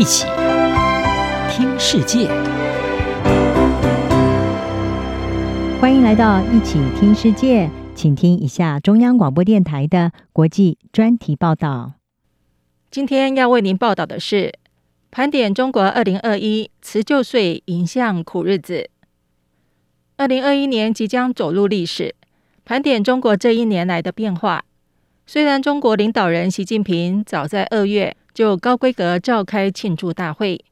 一起听世界，欢迎来到一起听世界，请听一下中央广播电台的国际专题报道。今天要为您报道的是，盘点中国二零二一辞旧岁迎向苦日子。二零二一年即将走入历史，盘点中国这一年来的变化。虽然中国领导人习近平早在二月就高规格召开庆祝大会，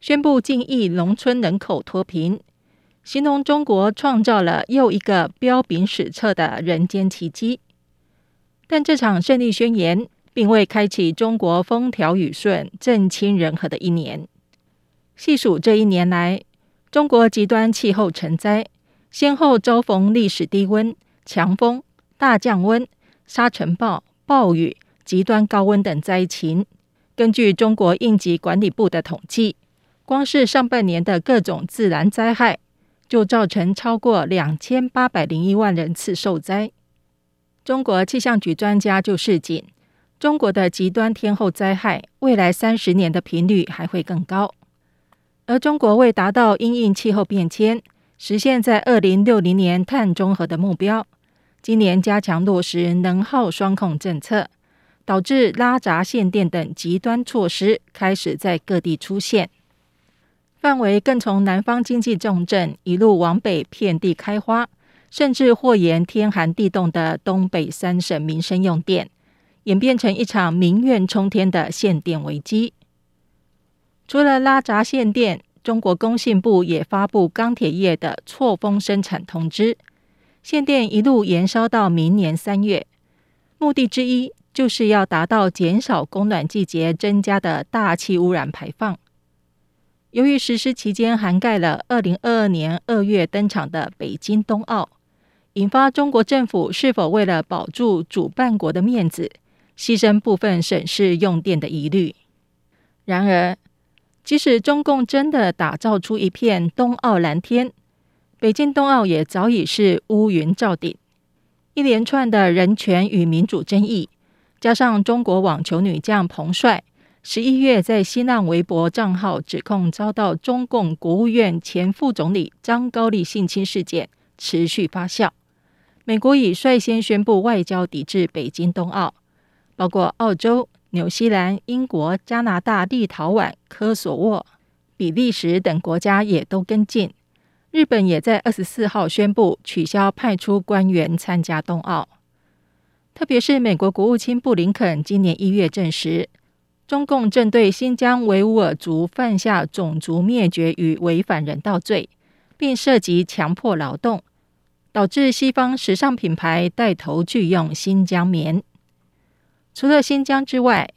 宣布近亿农村人口脱贫，形容中国创造了又一个彪炳史册的人间奇迹，但这场胜利宣言并未开启中国风调雨顺、政清人和的一年。细数这一年来，中国极端气候成灾，先后遭逢历史低温、强风、大降温。沙尘暴、暴雨、极端高温等灾情，根据中国应急管理部的统计，光是上半年的各种自然灾害，就造成超过两千八百零一万人次受灾。中国气象局专家就示警，中国的极端天候灾害未来三十年的频率还会更高。而中国为达到因应气候变迁，实现在二零六零年碳中和的目标。今年加强落实能耗双控政策，导致拉闸限电等极端措施开始在各地出现，范围更从南方经济重镇一路往北遍地开花，甚至祸延天寒地冻的东北三省民生用电，演变成一场民怨冲天的限电危机。除了拉闸限电，中国工信部也发布钢铁业的错峰生产通知。限电一路延烧到明年三月，目的之一就是要达到减少供暖季节增加的大气污染排放。由于实施期间涵盖了二零二二年二月登场的北京冬奥，引发中国政府是否为了保住主办国的面子，牺牲部分省市用电的疑虑。然而，即使中共真的打造出一片冬奥蓝天，北京冬奥也早已是乌云罩顶，一连串的人权与民主争议，加上中国网球女将彭帅十一月在新浪微博账号指控遭到中共国务院前副总理张高丽性侵事件持续发酵，美国已率先宣布外交抵制北京冬奥，包括澳洲、纽西兰、英国、加拿大、立陶宛、科索沃、比利时等国家也都跟进。日本也在二十四号宣布取消派出官员参加冬奥，特别是美国国务卿布林肯今年一月证实，中共正对新疆维吾尔族犯下种族灭绝与违反人道罪，并涉及强迫劳动，导致西方时尚品牌带头拒用新疆棉。除了新疆之外，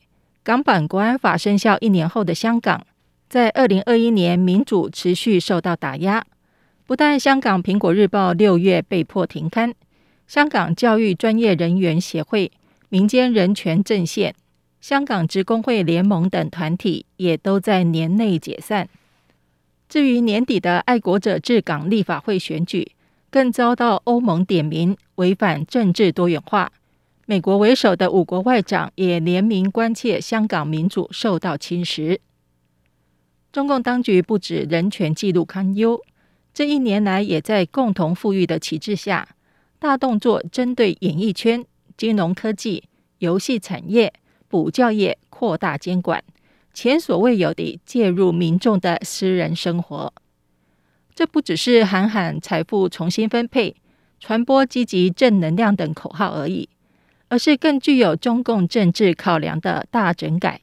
港版国安法生效一年后的香港，在二零二一年民主持续受到打压。不但香港《苹果日报》六月被迫停刊，香港教育专业人员协会、民间人权阵线、香港职工会联盟等团体也都在年内解散。至于年底的爱国者治港立法会选举，更遭到欧盟点名违反政治多元化。美国为首的五国外长也联名关切香港民主受到侵蚀。中共当局不止人权记录堪忧。这一年来，也在共同富裕的旗帜下，大动作针对演艺圈、金融科技、游戏产业、补教业扩大监管，前所未有地介入民众的私人生活。这不只是喊喊财富重新分配、传播积极正能量等口号而已，而是更具有中共政治考量的大整改，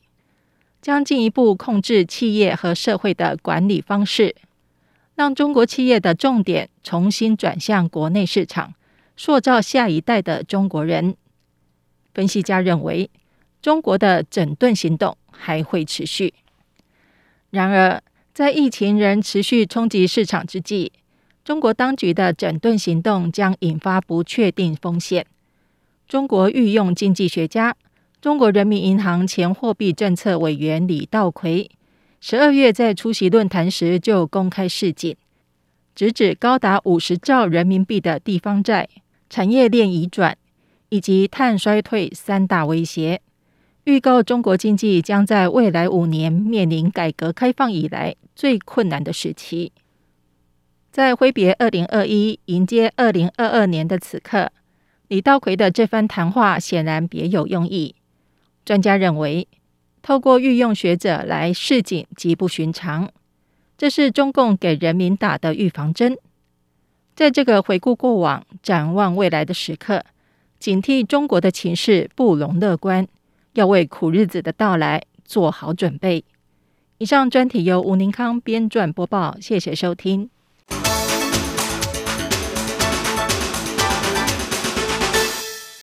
将进一步控制企业和社会的管理方式。让中国企业的重点重新转向国内市场，塑造下一代的中国人。分析家认为，中国的整顿行动还会持续。然而，在疫情仍持续冲击市场之际，中国当局的整顿行动将引发不确定风险。中国御用经济学家、中国人民银行前货币政策委员李稻葵。十二月在出席论坛时就公开示警，直指高达五十兆人民币的地方债、产业链移转以及碳衰退三大威胁，预告中国经济将在未来五年面临改革开放以来最困难的时期。在挥别二零二一，迎接二零二二年的此刻，李稻葵的这番谈话显然别有用意。专家认为，透过御用学者来示警极不寻常，这是中共给人民打的预防针。在这个回顾过往、展望未来的时刻，警惕中国的情势不容乐观，要为苦日子的到来做好准备。以上专题由吴宁康编撰播报，谢谢收听。